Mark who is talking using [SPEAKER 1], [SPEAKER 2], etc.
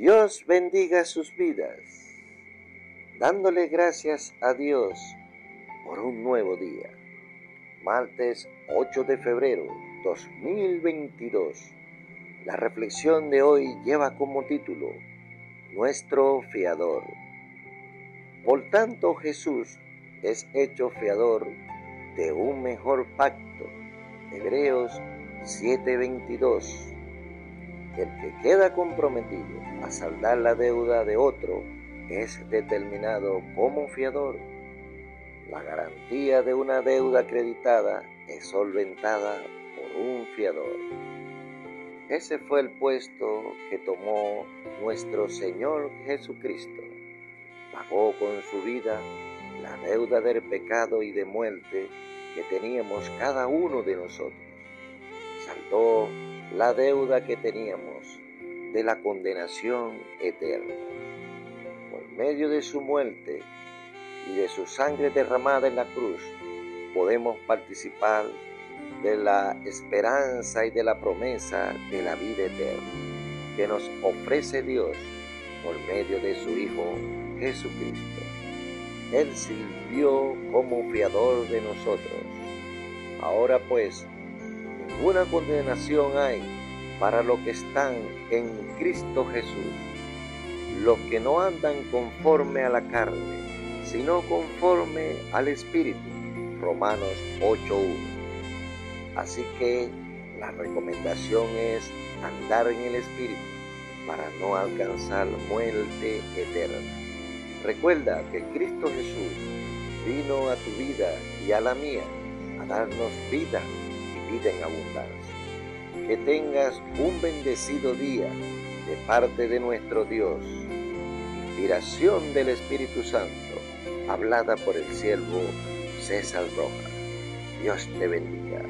[SPEAKER 1] Dios bendiga sus vidas, dándole gracias a Dios por un nuevo día. Martes 8 de febrero 2022. La reflexión de hoy lleva como título Nuestro fiador. Por tanto Jesús es hecho fiador de un mejor pacto. Hebreos 7:22 el que queda comprometido a saldar la deuda de otro es determinado como fiador. La garantía de una deuda acreditada es solventada por un fiador. Ese fue el puesto que tomó nuestro Señor Jesucristo. Pagó con su vida la deuda del pecado y de muerte que teníamos cada uno de nosotros. Saldó la deuda que teníamos de la condenación eterna. Por medio de su muerte y de su sangre derramada en la cruz, podemos participar de la esperanza y de la promesa de la vida eterna que nos ofrece Dios por medio de su Hijo Jesucristo. Él sirvió como fiador de nosotros. Ahora pues, ninguna condenación hay para los que están en Cristo Jesús, los que no andan conforme a la carne, sino conforme al Espíritu. Romanos 8.1. Así que la recomendación es andar en el Espíritu para no alcanzar muerte eterna. Recuerda que Cristo Jesús vino a tu vida y a la mía a darnos vida vida en abundancia. Que tengas un bendecido día de parte de nuestro Dios. Inspiración del Espíritu Santo, hablada por el siervo César Roja. Dios te bendiga.